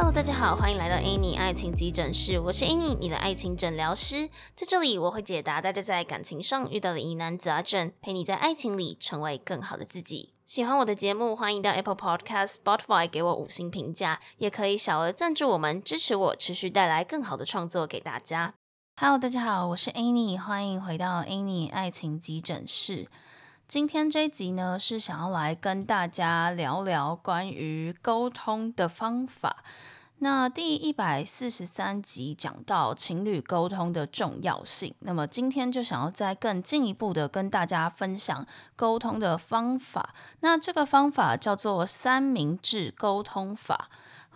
Hello，大家好，欢迎来到 Annie 爱情急诊室，我是 Annie，你的爱情诊疗师。在这里，我会解答大家在感情上遇到的疑难杂症，陪你在爱情里成为更好的自己。喜欢我的节目，欢迎到 Apple Podcast、Spotify 给我五星评价，也可以小额赞助我们，支持我持续带来更好的创作给大家。Hello，大家好，我是 Annie，欢迎回到 Annie 爱情急诊室。今天这一集呢，是想要来跟大家聊聊关于沟通的方法。那第一百四十三集讲到情侣沟通的重要性，那么今天就想要再更进一步的跟大家分享沟通的方法。那这个方法叫做三明治沟通法。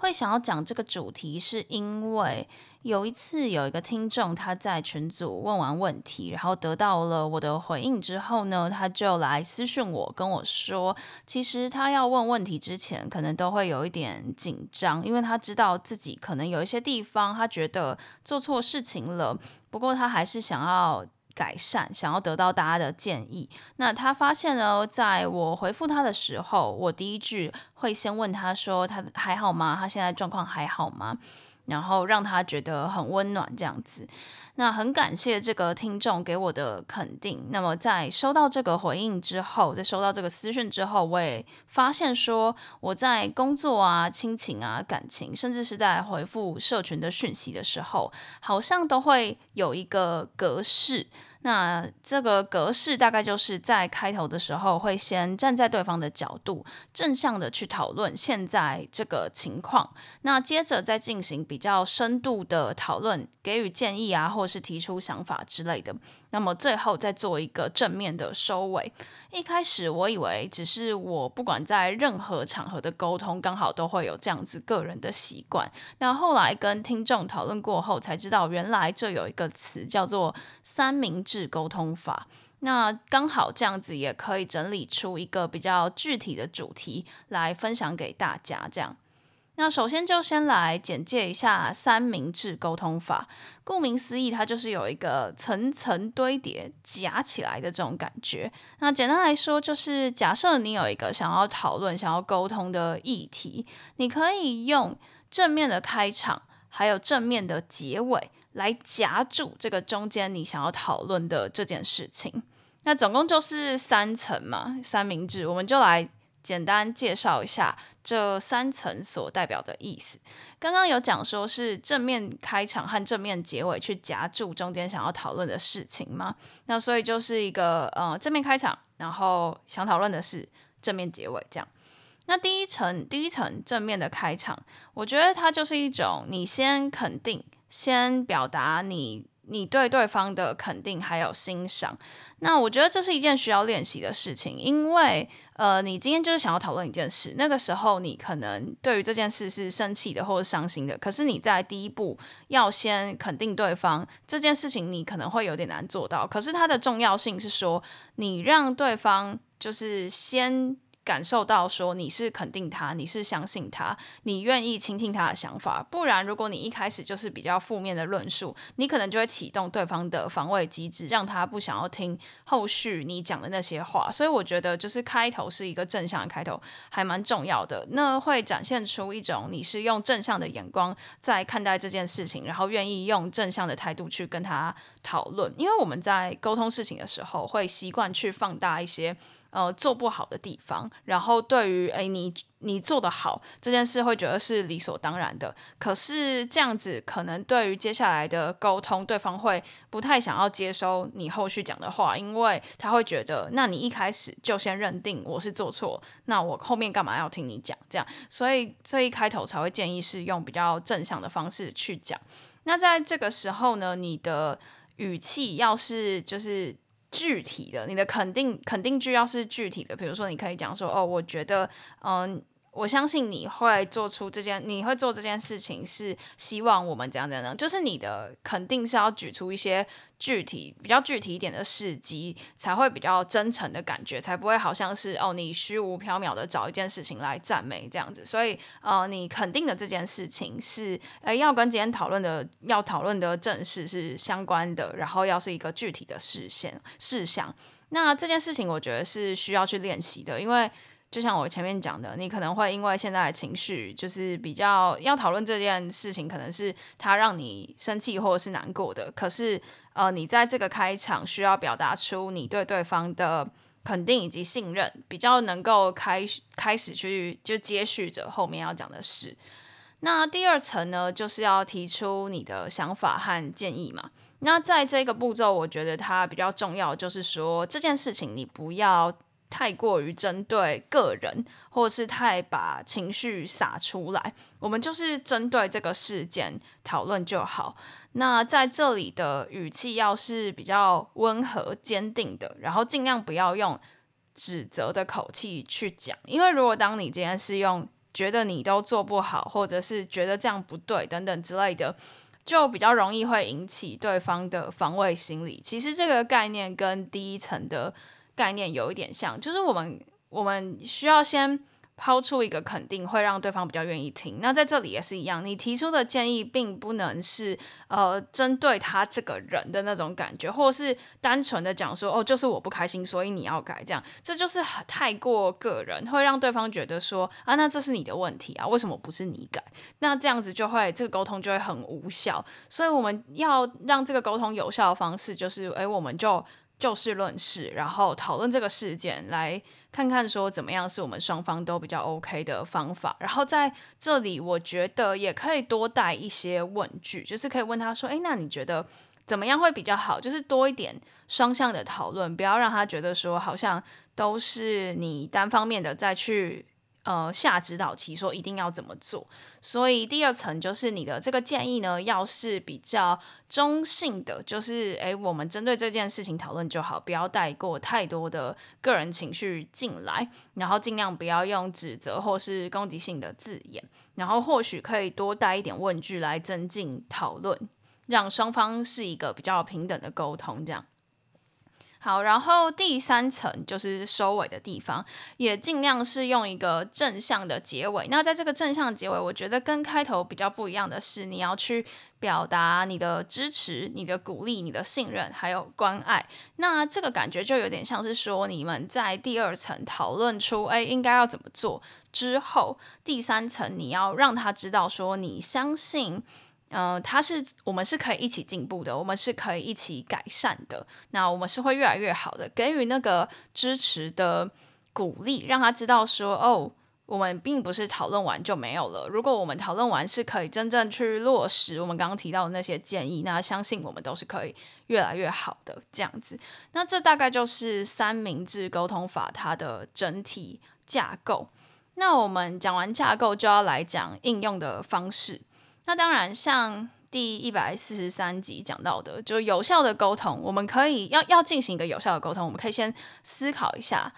会想要讲这个主题，是因为有一次有一个听众他在群组问完问题，然后得到了我的回应之后呢，他就来私讯我跟我说，其实他要问问题之前，可能都会有一点紧张，因为他知道自己可能有一些地方他觉得做错事情了，不过他还是想要。改善，想要得到大家的建议。那他发现呢，在我回复他的时候，我第一句会先问他说：“他还好吗？他现在状况还好吗？”然后让他觉得很温暖这样子。那很感谢这个听众给我的肯定。那么在收到这个回应之后，在收到这个私讯之后，我也发现说，我在工作啊、亲情啊、感情，甚至是在回复社群的讯息的时候，好像都会有一个格式。那这个格式大概就是在开头的时候，会先站在对方的角度，正向的去讨论现在这个情况。那接着再进行比较深度的讨论，给予建议啊，或是提出想法之类的。那么最后再做一个正面的收尾。一开始我以为只是我不管在任何场合的沟通，刚好都会有这样子个人的习惯。那后来跟听众讨论过后，才知道原来这有一个词叫做三明治沟通法。那刚好这样子也可以整理出一个比较具体的主题来分享给大家，这样。那首先就先来简介一下三明治沟通法。顾名思义，它就是有一个层层堆叠、夹起来的这种感觉。那简单来说，就是假设你有一个想要讨论、想要沟通的议题，你可以用正面的开场，还有正面的结尾来夹住这个中间你想要讨论的这件事情。那总共就是三层嘛，三明治，我们就来。简单介绍一下这三层所代表的意思。刚刚有讲说是正面开场和正面结尾去夹住中间想要讨论的事情吗？那所以就是一个呃正面开场，然后想讨论的是正面结尾这样。那第一层第一层正面的开场，我觉得它就是一种你先肯定，先表达你。你对对方的肯定还有欣赏，那我觉得这是一件需要练习的事情，因为呃，你今天就是想要讨论一件事，那个时候你可能对于这件事是生气的或者伤心的，可是你在第一步要先肯定对方这件事情，你可能会有点难做到，可是它的重要性是说，你让对方就是先。感受到说你是肯定他，你是相信他，你愿意倾听他的想法。不然，如果你一开始就是比较负面的论述，你可能就会启动对方的防卫机制，让他不想要听后续你讲的那些话。所以，我觉得就是开头是一个正向的开头，还蛮重要的。那会展现出一种你是用正向的眼光在看待这件事情，然后愿意用正向的态度去跟他讨论。因为我们在沟通事情的时候，会习惯去放大一些。呃，做不好的地方，然后对于诶，你你做得好这件事，会觉得是理所当然的。可是这样子，可能对于接下来的沟通，对方会不太想要接收你后续讲的话，因为他会觉得，那你一开始就先认定我是做错，那我后面干嘛要听你讲？这样，所以这一开头才会建议是用比较正向的方式去讲。那在这个时候呢，你的语气要是就是。具体的，你的肯定肯定句要是具体的，比如说你可以讲说，哦，我觉得，嗯，我相信你会做出这件，你会做这件事情是希望我们怎样怎样，就是你的肯定是要举出一些。具体比较具体一点的事迹，才会比较真诚的感觉，才不会好像是哦，你虚无缥缈的找一件事情来赞美这样子。所以呃，你肯定的这件事情是呃要跟今天讨论的要讨论的正事是相关的，然后要是一个具体的事项事项。那这件事情我觉得是需要去练习的，因为就像我前面讲的，你可能会因为现在的情绪，就是比较要讨论这件事情，可能是他让你生气或者是难过的。可是，呃，你在这个开场需要表达出你对对方的肯定以及信任，比较能够开开始去就接续着后面要讲的事。那第二层呢，就是要提出你的想法和建议嘛。那在这个步骤，我觉得它比较重要，就是说这件事情你不要太过于针对个人，或是太把情绪撒出来。我们就是针对这个事件讨论就好。那在这里的语气要是比较温和、坚定的，然后尽量不要用指责的口气去讲，因为如果当你今天是用觉得你都做不好，或者是觉得这样不对等等之类的。就比较容易会引起对方的防卫心理。其实这个概念跟第一层的概念有一点像，就是我们我们需要先。抛出一个肯定会让对方比较愿意听。那在这里也是一样，你提出的建议并不能是呃针对他这个人的那种感觉，或是单纯的讲说哦，就是我不开心，所以你要改这样，这就是太过个人，会让对方觉得说啊，那这是你的问题啊，为什么不是你改？那这样子就会这个沟通就会很无效。所以我们要让这个沟通有效的方式，就是诶，我们就。就事论事，然后讨论这个事件，来看看说怎么样是我们双方都比较 OK 的方法。然后在这里，我觉得也可以多带一些问句，就是可以问他说：“诶，那你觉得怎么样会比较好？”就是多一点双向的讨论，不要让他觉得说好像都是你单方面的再去。呃，下指导期说一定要怎么做，所以第二层就是你的这个建议呢，要是比较中性的，就是诶，我们针对这件事情讨论就好，不要带过太多的个人情绪进来，然后尽量不要用指责或是攻击性的字眼，然后或许可以多带一点问句来增进讨论，让双方是一个比较平等的沟通，这样。好，然后第三层就是收尾的地方，也尽量是用一个正向的结尾。那在这个正向结尾，我觉得跟开头比较不一样的是，你要去表达你的支持、你的鼓励、你的信任，还有关爱。那这个感觉就有点像是说，你们在第二层讨论出，哎，应该要怎么做之后，第三层你要让他知道说，你相信。嗯、他是我们是可以一起进步的，我们是可以一起改善的。那我们是会越来越好的，给予那个支持的鼓励，让他知道说，哦，我们并不是讨论完就没有了。如果我们讨论完是可以真正去落实我们刚刚提到的那些建议，那相信我们都是可以越来越好的这样子。那这大概就是三明治沟通法它的整体架构。那我们讲完架构，就要来讲应用的方式。那当然，像第一百四十三集讲到的，就有效的沟通，我们可以要要进行一个有效的沟通，我们可以先思考一下，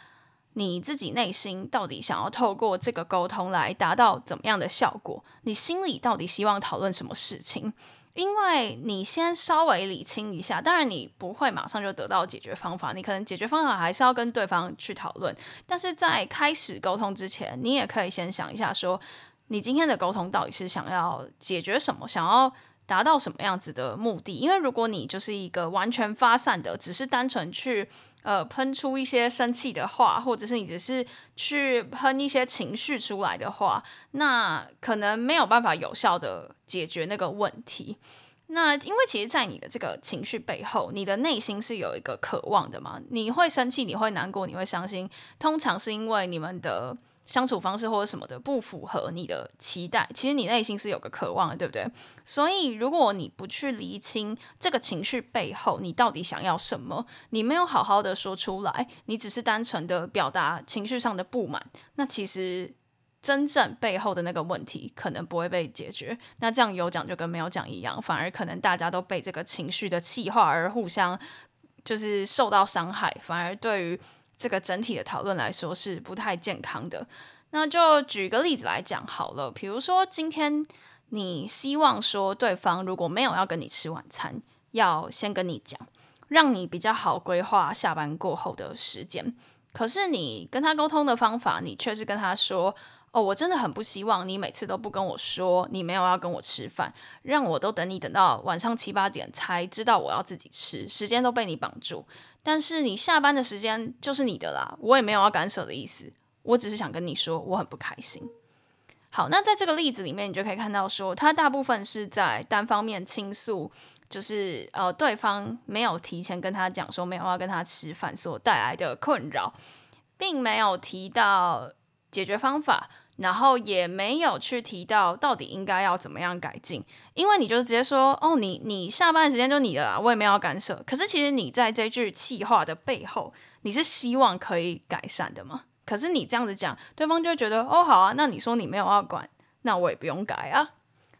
你自己内心到底想要透过这个沟通来达到怎么样的效果？你心里到底希望讨论什么事情？因为你先稍微理清一下，当然你不会马上就得到解决方法，你可能解决方法还是要跟对方去讨论。但是在开始沟通之前，你也可以先想一下说。你今天的沟通到底是想要解决什么？想要达到什么样子的目的？因为如果你就是一个完全发散的，只是单纯去呃喷出一些生气的话，或者是你只是去喷一些情绪出来的话，那可能没有办法有效的解决那个问题。那因为其实，在你的这个情绪背后，你的内心是有一个渴望的嘛？你会生气，你会难过，你会伤心，通常是因为你们的。相处方式或者什么的不符合你的期待，其实你内心是有个渴望的，对不对？所以如果你不去厘清这个情绪背后你到底想要什么，你没有好好的说出来，你只是单纯的表达情绪上的不满，那其实真正背后的那个问题可能不会被解决。那这样有讲就跟没有讲一样，反而可能大家都被这个情绪的气化而互相就是受到伤害，反而对于。这个整体的讨论来说是不太健康的。那就举个例子来讲好了，比如说今天你希望说对方如果没有要跟你吃晚餐，要先跟你讲，让你比较好规划下班过后的时间。可是你跟他沟通的方法，你却是跟他说：“哦，我真的很不希望你每次都不跟我说你没有要跟我吃饭，让我都等你等到晚上七八点才知道我要自己吃，时间都被你绑住。”但是你下班的时间就是你的啦，我也没有要干涉的意思。我只是想跟你说我很不开心。好，那在这个例子里面，你就可以看到说，他大部分是在单方面倾诉，就是呃，对方没有提前跟他讲说没有要跟他吃饭所带来的困扰，并没有提到解决方法。然后也没有去提到到底应该要怎么样改进，因为你就直接说哦，你你下班时间就你的啦，我也没有干涉。可是其实你在这句气话的背后，你是希望可以改善的吗？可是你这样子讲，对方就会觉得哦，好啊，那你说你没有要管，那我也不用改啊。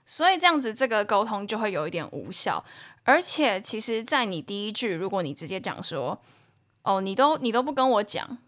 所以这样子这个沟通就会有一点无效。而且其实，在你第一句，如果你直接讲说哦，你都你都不跟我讲，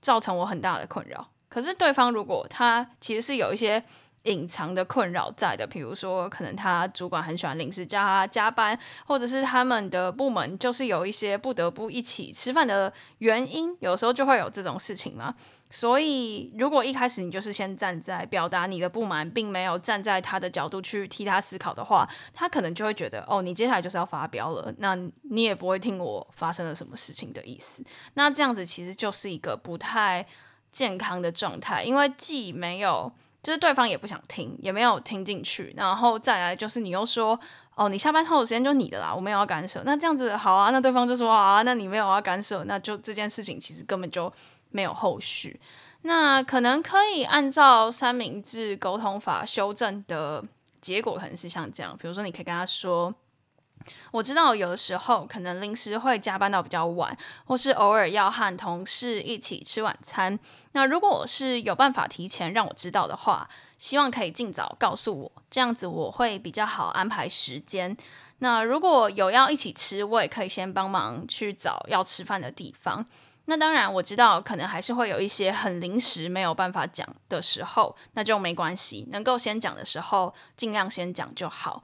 造成我很大的困扰。可是对方如果他其实是有一些隐藏的困扰在的，比如说可能他主管很喜欢临时叫他加班，或者是他们的部门就是有一些不得不一起吃饭的原因，有时候就会有这种事情嘛。所以如果一开始你就是先站在表达你的不满，并没有站在他的角度去替他思考的话，他可能就会觉得哦，你接下来就是要发飙了，那你也不会听我发生了什么事情的意思。那这样子其实就是一个不太。健康的状态，因为既没有，就是对方也不想听，也没有听进去，然后再来就是你又说，哦，你下班后的时间就你的啦，我没有要干涉，那这样子好啊，那对方就说啊，那你没有要干涉，那就这件事情其实根本就没有后续，那可能可以按照三明治沟通法修正的结果，可能是像这样，比如说你可以跟他说。我知道有的时候可能临时会加班到比较晚，或是偶尔要和同事一起吃晚餐。那如果是有办法提前让我知道的话，希望可以尽早告诉我，这样子我会比较好安排时间。那如果有要一起吃，我也可以先帮忙去找要吃饭的地方。那当然我知道可能还是会有一些很临时没有办法讲的时候，那就没关系，能够先讲的时候尽量先讲就好。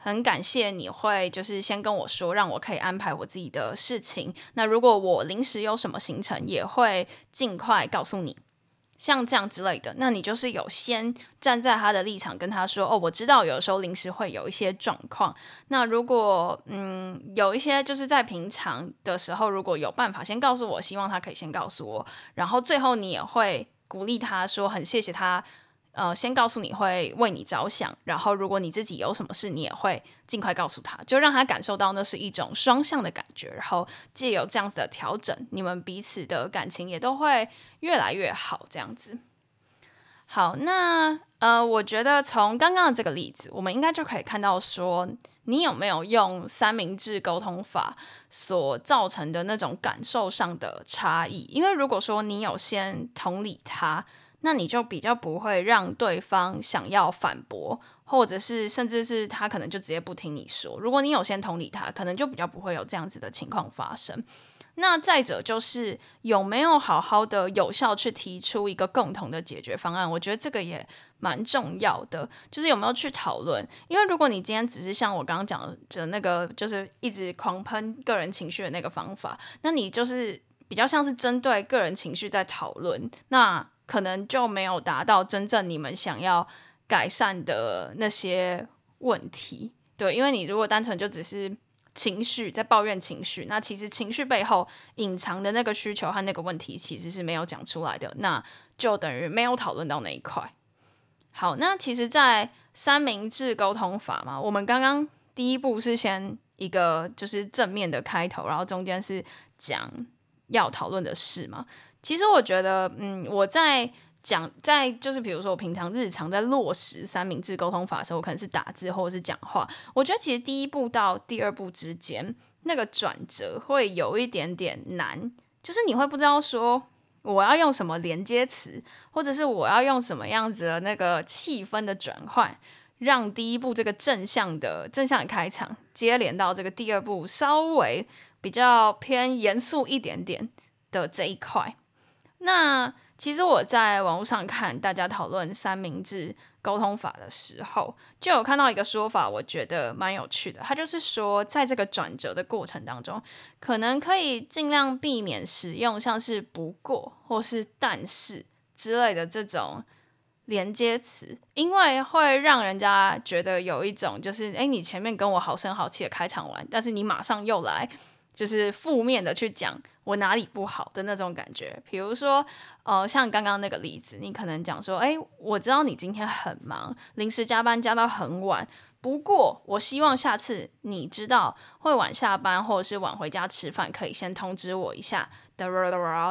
很感谢你会就是先跟我说，让我可以安排我自己的事情。那如果我临时有什么行程，也会尽快告诉你，像这样之类的。那你就是有先站在他的立场跟他说，哦，我知道有时候临时会有一些状况。那如果嗯有一些就是在平常的时候，如果有办法先告诉我，希望他可以先告诉我。然后最后你也会鼓励他说，很谢谢他。呃，先告诉你会为你着想，然后如果你自己有什么事，你也会尽快告诉他，就让他感受到那是一种双向的感觉，然后借由这样子的调整，你们彼此的感情也都会越来越好。这样子，好，那呃，我觉得从刚刚的这个例子，我们应该就可以看到说，你有没有用三明治沟通法所造成的那种感受上的差异？因为如果说你有先同理他。那你就比较不会让对方想要反驳，或者是甚至是他可能就直接不听你说。如果你有先同理他，可能就比较不会有这样子的情况发生。那再者就是有没有好好的有效去提出一个共同的解决方案？我觉得这个也蛮重要的，就是有没有去讨论。因为如果你今天只是像我刚刚讲的那个，就是一直狂喷个人情绪的那个方法，那你就是比较像是针对个人情绪在讨论，那。可能就没有达到真正你们想要改善的那些问题，对，因为你如果单纯就只是情绪在抱怨情绪，那其实情绪背后隐藏的那个需求和那个问题其实是没有讲出来的，那就等于没有讨论到那一块。好，那其实，在三明治沟通法嘛，我们刚刚第一步是先一个就是正面的开头，然后中间是讲要讨论的事嘛。其实我觉得，嗯，我在讲，在就是比如说我平常日常在落实三明治沟通法的时候，我可能是打字或者是讲话。我觉得其实第一步到第二步之间那个转折会有一点点难，就是你会不知道说我要用什么连接词，或者是我要用什么样子的那个气氛的转换，让第一步这个正向的正向的开场接连到这个第二步稍微比较偏严肃一点点的这一块。那其实我在网络上看大家讨论三明治沟通法的时候，就有看到一个说法，我觉得蛮有趣的。他就是说，在这个转折的过程当中，可能可以尽量避免使用像是“不过”或是“但是”之类的这种连接词，因为会让人家觉得有一种就是，哎，你前面跟我好声好气的开场完，但是你马上又来。就是负面的去讲我哪里不好的那种感觉。比如说，呃，像刚刚那个例子，你可能讲说，哎，我知道你今天很忙，临时加班加到很晚。不过，我希望下次你知道会晚下班或者是晚回家吃饭，可以先通知我一下，等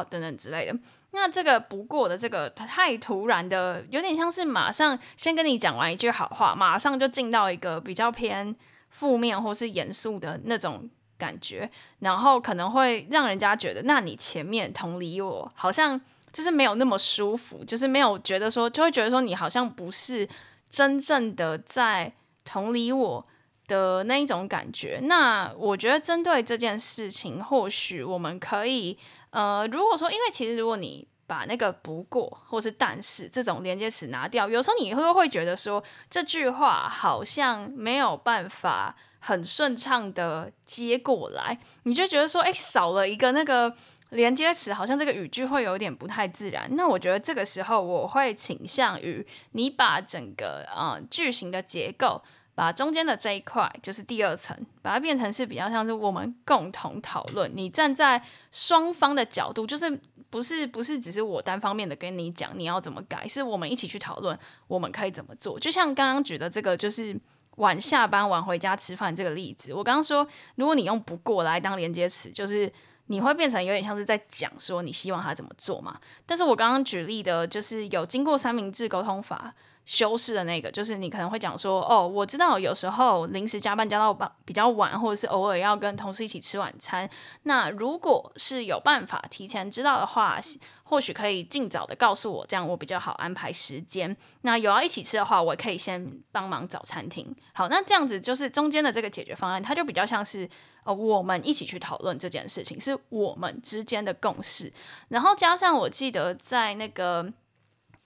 等之类的。那这个不过的这个太突然的，有点像是马上先跟你讲完一句好话，马上就进到一个比较偏负面或是严肃的那种感觉，然后可能会让人家觉得，那你前面同理我，好像就是没有那么舒服，就是没有觉得说，就会觉得说你好像不是真正的在。同理我的那一种感觉，那我觉得针对这件事情，或许我们可以，呃，如果说，因为其实如果你把那个不过或是但是这种连接词拿掉，有时候你会会觉得说这句话好像没有办法很顺畅的接过来，你就觉得说，哎，少了一个那个连接词，好像这个语句会有点不太自然。那我觉得这个时候我会倾向于你把整个呃句型的结构。把中间的这一块，就是第二层，把它变成是比较像是我们共同讨论。你站在双方的角度，就是不是不是只是我单方面的跟你讲你要怎么改，是我们一起去讨论我们可以怎么做。就像刚刚举的这个，就是晚下班晚回家吃饭这个例子。我刚刚说，如果你用不过来当连接词，就是你会变成有点像是在讲说你希望他怎么做嘛。但是我刚刚举例的就是有经过三明治沟通法。修饰的那个，就是你可能会讲说，哦，我知道有时候临时加班加到比较晚，或者是偶尔要跟同事一起吃晚餐。那如果是有办法提前知道的话，或许可以尽早的告诉我，这样我比较好安排时间。那有要一起吃的话，我可以先帮忙找餐厅。好，那这样子就是中间的这个解决方案，它就比较像是，呃，我们一起去讨论这件事情，是我们之间的共识。然后加上我记得在那个。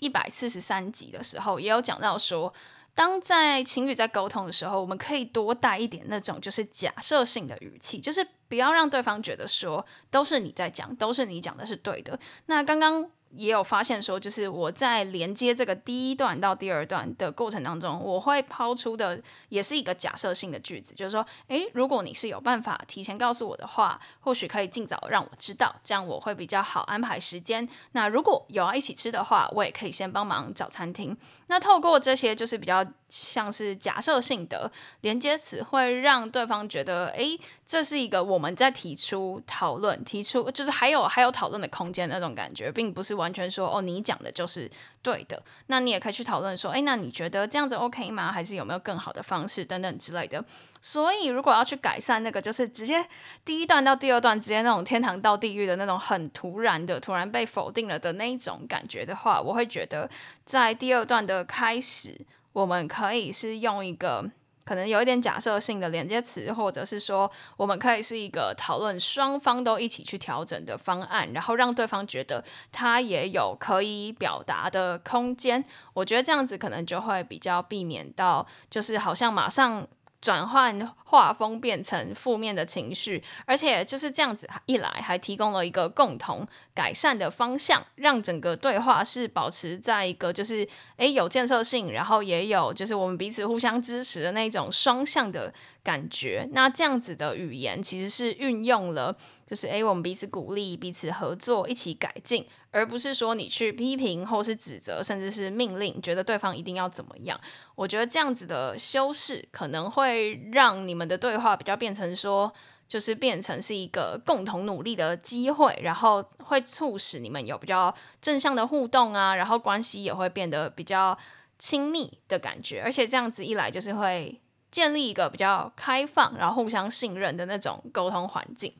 一百四十三集的时候，也有讲到说，当在情侣在沟通的时候，我们可以多带一点那种就是假设性的语气，就是不要让对方觉得说都是你在讲，都是你讲的是对的。那刚刚。也有发现说，就是我在连接这个第一段到第二段的过程当中，我会抛出的也是一个假设性的句子，就是说，诶，如果你是有办法提前告诉我的话，或许可以尽早让我知道，这样我会比较好安排时间。那如果有要一起吃的话，我也可以先帮忙找餐厅。那透过这些就是比较像是假设性的连接词，会让对方觉得，诶，这是一个我们在提出讨论，提出就是还有还有讨论的空间那种感觉，并不是完全说哦，你讲的就是对的。那你也可以去讨论说，诶，那你觉得这样子 OK 吗？还是有没有更好的方式等等之类的。所以如果要去改善那个，就是直接第一段到第二段直接那种天堂到地狱的那种很突然的、突然被否定了的那一种感觉的话，我会觉得在第二段的开始，我们可以是用一个。可能有一点假设性的连接词，或者是说，我们可以是一个讨论双方都一起去调整的方案，然后让对方觉得他也有可以表达的空间。我觉得这样子可能就会比较避免到，就是好像马上。转换画风变成负面的情绪，而且就是这样子一来，还提供了一个共同改善的方向，让整个对话是保持在一个就是诶有建设性，然后也有就是我们彼此互相支持的那种双向的感觉。那这样子的语言其实是运用了。就是诶，我们彼此鼓励，彼此合作，一起改进，而不是说你去批评或是指责，甚至是命令，觉得对方一定要怎么样。我觉得这样子的修饰可能会让你们的对话比较变成说，就是变成是一个共同努力的机会，然后会促使你们有比较正向的互动啊，然后关系也会变得比较亲密的感觉。而且这样子一来，就是会建立一个比较开放，然后互相信任的那种沟通环境。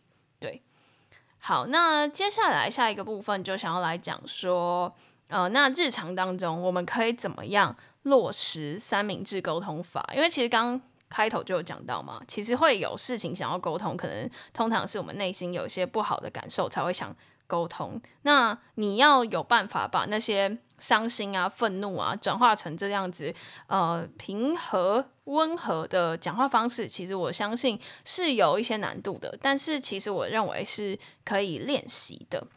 好，那接下来下一个部分就想要来讲说，呃，那日常当中我们可以怎么样落实三明治沟通法？因为其实刚开头就有讲到嘛，其实会有事情想要沟通，可能通常是我们内心有一些不好的感受才会想沟通。那你要有办法把那些。伤心啊，愤怒啊，转化成这样子，呃，平和温和的讲话方式，其实我相信是有一些难度的，但是其实我认为是可以练习的。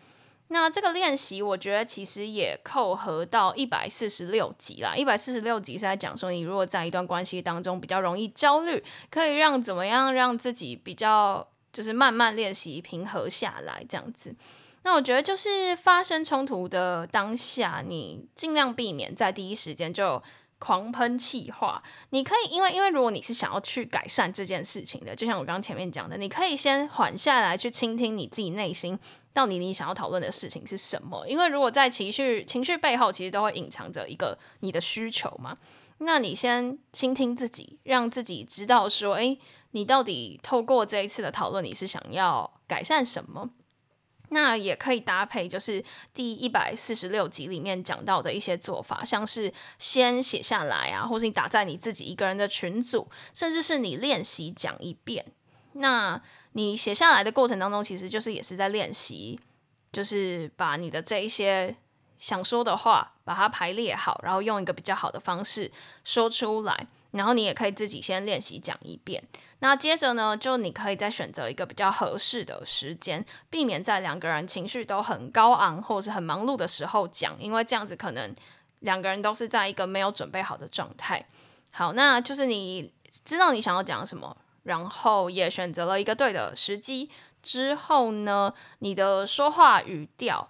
那这个练习，我觉得其实也扣合到一百四十六集啦。一百四十六集是在讲说，你如果在一段关系当中比较容易焦虑，可以让怎么样让自己比较。就是慢慢练习平和下来这样子。那我觉得就是发生冲突的当下，你尽量避免在第一时间就狂喷气话。你可以，因为因为如果你是想要去改善这件事情的，就像我刚刚前面讲的，你可以先缓下来，去倾听你自己内心到底你想要讨论的事情是什么。因为如果在情绪情绪背后，其实都会隐藏着一个你的需求嘛。那你先倾听自己，让自己知道说，诶，你到底透过这一次的讨论，你是想要改善什么？那也可以搭配，就是第一百四十六集里面讲到的一些做法，像是先写下来啊，或是你打在你自己一个人的群组，甚至是你练习讲一遍。那你写下来的过程当中，其实就是也是在练习，就是把你的这一些想说的话，把它排列好，然后用一个比较好的方式说出来。然后你也可以自己先练习讲一遍，那接着呢，就你可以再选择一个比较合适的时间，避免在两个人情绪都很高昂或者是很忙碌的时候讲，因为这样子可能两个人都是在一个没有准备好的状态。好，那就是你知道你想要讲什么，然后也选择了一个对的时机之后呢，你的说话语调。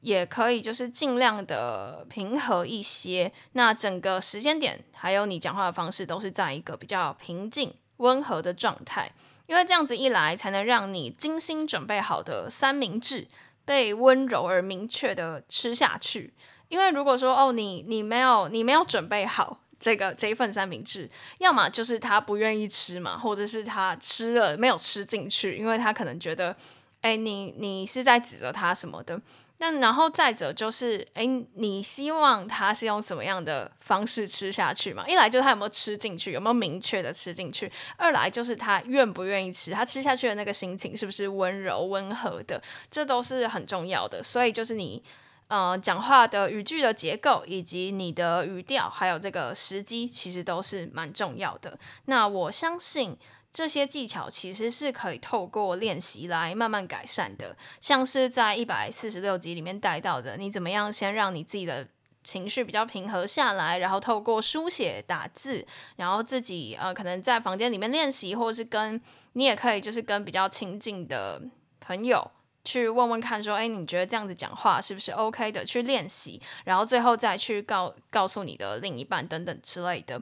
也可以，就是尽量的平和一些。那整个时间点，还有你讲话的方式，都是在一个比较平静、温和的状态。因为这样子一来，才能让你精心准备好的三明治被温柔而明确的吃下去。因为如果说哦，你你没有你没有准备好这个这一份三明治，要么就是他不愿意吃嘛，或者是他吃了没有吃进去，因为他可能觉得，哎，你你是在指责他什么的。那然后再者就是，诶，你希望他是用什么样的方式吃下去嘛？一来就是他有没有吃进去，有没有明确的吃进去；二来就是他愿不愿意吃，他吃下去的那个心情是不是温柔温和的，这都是很重要的。所以就是你，呃，讲话的语句的结构，以及你的语调，还有这个时机，其实都是蛮重要的。那我相信。这些技巧其实是可以透过练习来慢慢改善的，像是在一百四十六集里面带到的，你怎么样先让你自己的情绪比较平和下来，然后透过书写打字，然后自己呃可能在房间里面练习，或是跟你也可以就是跟比较亲近的朋友去问问看，说，哎，你觉得这样子讲话是不是 OK 的？去练习，然后最后再去告告诉你的另一半等等之类的。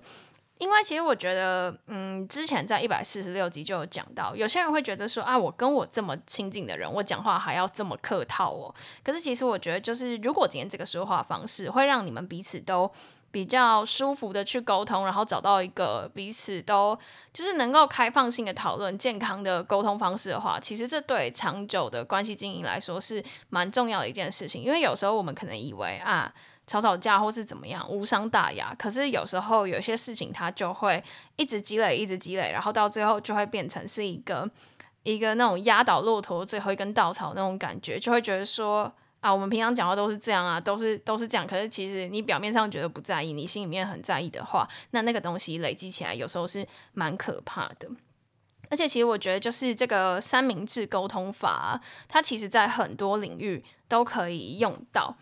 因为其实我觉得，嗯，之前在一百四十六集就有讲到，有些人会觉得说啊，我跟我这么亲近的人，我讲话还要这么客套哦。可是其实我觉得，就是如果今天这个说话方式会让你们彼此都比较舒服的去沟通，然后找到一个彼此都就是能够开放性的讨论、健康的沟通方式的话，其实这对长久的关系经营来说是蛮重要的一件事情。因为有时候我们可能以为啊。吵吵架或是怎么样，无伤大雅。可是有时候有些事情它就会一直积累，一直积累，然后到最后就会变成是一个一个那种压倒骆驼最后一根稻草那种感觉，就会觉得说啊，我们平常讲话都是这样啊，都是都是这样。可是其实你表面上觉得不在意，你心里面很在意的话，那那个东西累积起来，有时候是蛮可怕的。而且其实我觉得，就是这个三明治沟通法，它其实在很多领域都可以用到。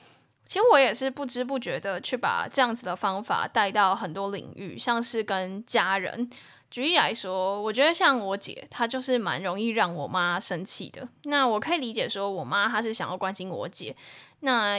其实我也是不知不觉的去把这样子的方法带到很多领域，像是跟家人。举例来说，我觉得像我姐，她就是蛮容易让我妈生气的。那我可以理解说，我妈她是想要关心我姐。那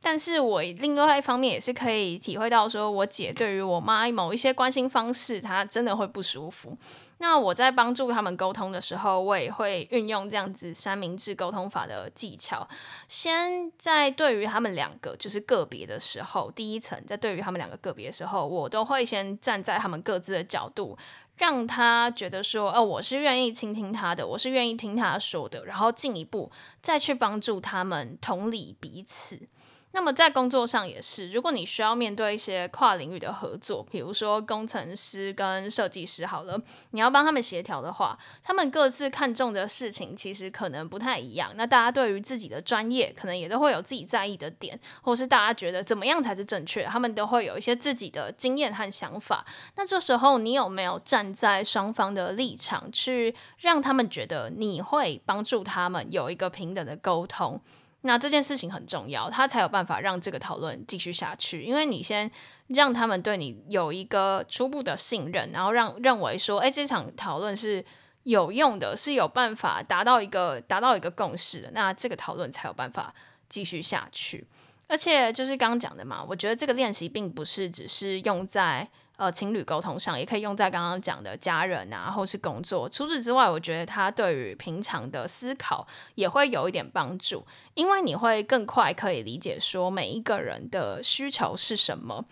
但是我另外一方面也是可以体会到，说我姐对于我妈某一些关心方式，她真的会不舒服。那我在帮助他们沟通的时候，我也会运用这样子三明治沟通法的技巧。先在对于他们两个就是个别的时候，第一层在对于他们两个个别的时候，我都会先站在他们各自的角度，让他觉得说，哦，我是愿意倾听他的，我是愿意听他说的，然后进一步再去帮助他们同理彼此。那么在工作上也是，如果你需要面对一些跨领域的合作，比如说工程师跟设计师，好了，你要帮他们协调的话，他们各自看重的事情其实可能不太一样。那大家对于自己的专业，可能也都会有自己在意的点，或是大家觉得怎么样才是正确，他们都会有一些自己的经验和想法。那这时候你有没有站在双方的立场，去让他们觉得你会帮助他们有一个平等的沟通？那这件事情很重要，他才有办法让这个讨论继续下去。因为你先让他们对你有一个初步的信任，然后让认为说，哎，这场讨论是有用的，是有办法达到一个达到一个共识的，那这个讨论才有办法继续下去。而且就是刚刚讲的嘛，我觉得这个练习并不是只是用在呃情侣沟通上，也可以用在刚刚讲的家人啊，或是工作。除此之外，我觉得它对于平常的思考也会有一点帮助，因为你会更快可以理解说每一个人的需求是什么。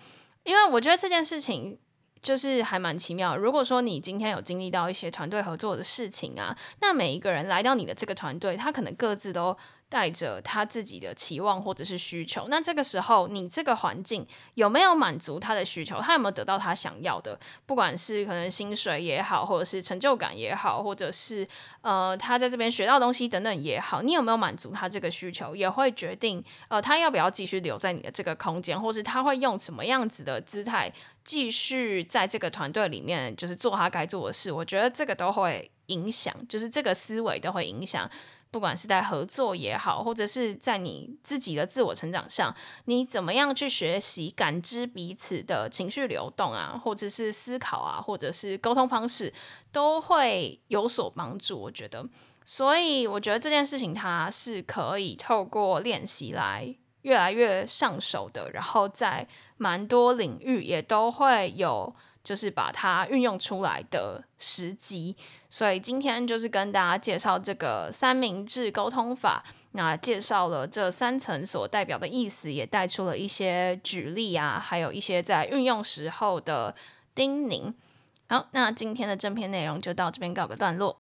因为我觉得这件事情就是还蛮奇妙。如果说你今天有经历到一些团队合作的事情啊，那每一个人来到你的这个团队，他可能各自都。带着他自己的期望或者是需求，那这个时候你这个环境有没有满足他的需求？他有没有得到他想要的？不管是可能薪水也好，或者是成就感也好，或者是呃他在这边学到东西等等也好，你有没有满足他这个需求，也会决定呃他要不要继续留在你的这个空间，或是他会用什么样子的姿态继续在这个团队里面，就是做他该做的事。我觉得这个都会影响，就是这个思维都会影响。不管是在合作也好，或者是在你自己的自我成长上，你怎么样去学习感知彼此的情绪流动啊，或者是思考啊，或者是沟通方式，都会有所帮助。我觉得，所以我觉得这件事情它是可以透过练习来越来越上手的，然后在蛮多领域也都会有。就是把它运用出来的时机，所以今天就是跟大家介绍这个三明治沟通法。那介绍了这三层所代表的意思，也带出了一些举例啊，还有一些在运用时候的叮咛。好，那今天的正片内容就到这边告个段落。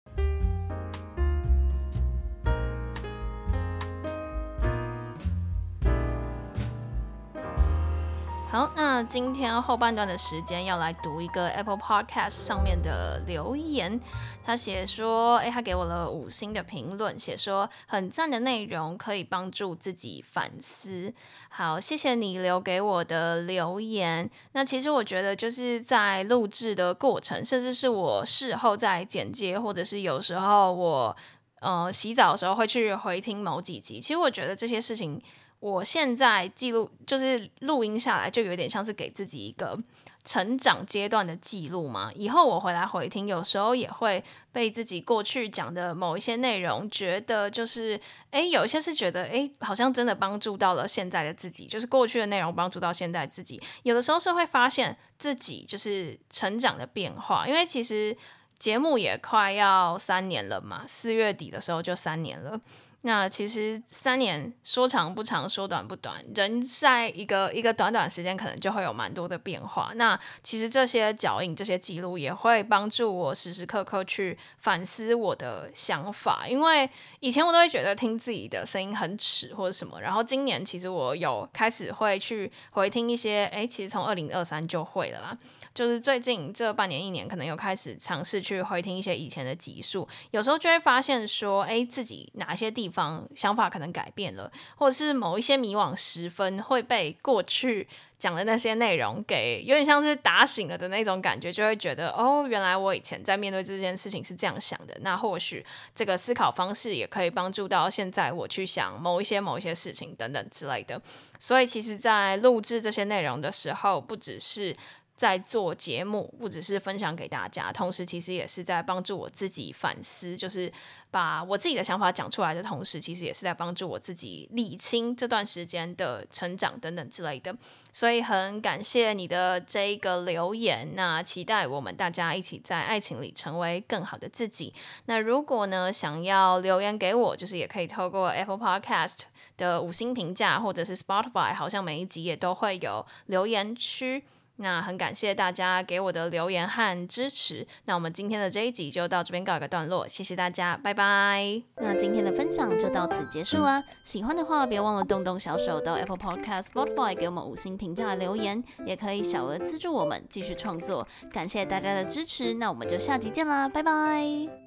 好，那今天后半段的时间要来读一个 Apple Podcast 上面的留言。他写说，诶，他给我了五星的评论，写说很赞的内容，可以帮助自己反思。好，谢谢你留给我的留言。那其实我觉得就是在录制的过程，甚至是我事后在剪接，或者是有时候我呃洗澡的时候会去回听某几集。其实我觉得这些事情。我现在记录就是录音下来，就有点像是给自己一个成长阶段的记录嘛。以后我回来回听，有时候也会被自己过去讲的某一些内容，觉得就是，诶，有一些是觉得，诶，好像真的帮助到了现在的自己，就是过去的内容帮助到现在自己。有的时候是会发现自己就是成长的变化，因为其实节目也快要三年了嘛，四月底的时候就三年了。那其实三年说长不长，说短不短，人在一个一个短短时间，可能就会有蛮多的变化。那其实这些脚印、这些记录，也会帮助我时时刻刻去反思我的想法。因为以前我都会觉得听自己的声音很耻或者什么，然后今年其实我有开始会去回听一些，诶，其实从二零二三就会了啦。就是最近这半年一年，可能有开始尝试去回听一些以前的集数，有时候就会发现说，诶，自己哪些地方想法可能改变了，或者是某一些迷惘时分会被过去讲的那些内容给有点像是打醒了的那种感觉，就会觉得哦，原来我以前在面对这件事情是这样想的，那或许这个思考方式也可以帮助到现在我去想某一些某一些事情等等之类的。所以其实，在录制这些内容的时候，不只是在做节目，不只是分享给大家，同时其实也是在帮助我自己反思，就是把我自己的想法讲出来的同时，其实也是在帮助我自己理清这段时间的成长等等之类的。所以很感谢你的这一个留言，那期待我们大家一起在爱情里成为更好的自己。那如果呢，想要留言给我，就是也可以透过 Apple Podcast 的五星评价，或者是 Spotify，好像每一集也都会有留言区。那很感谢大家给我的留言和支持。那我们今天的这一集就到这边告一个段落，谢谢大家，拜拜。那今天的分享就到此结束啦。喜欢的话，别忘了动动小手到 Apple Podcast、Spotify 给我们五星评价留言，也可以小额资助我们继续创作。感谢大家的支持，那我们就下集见啦，拜拜。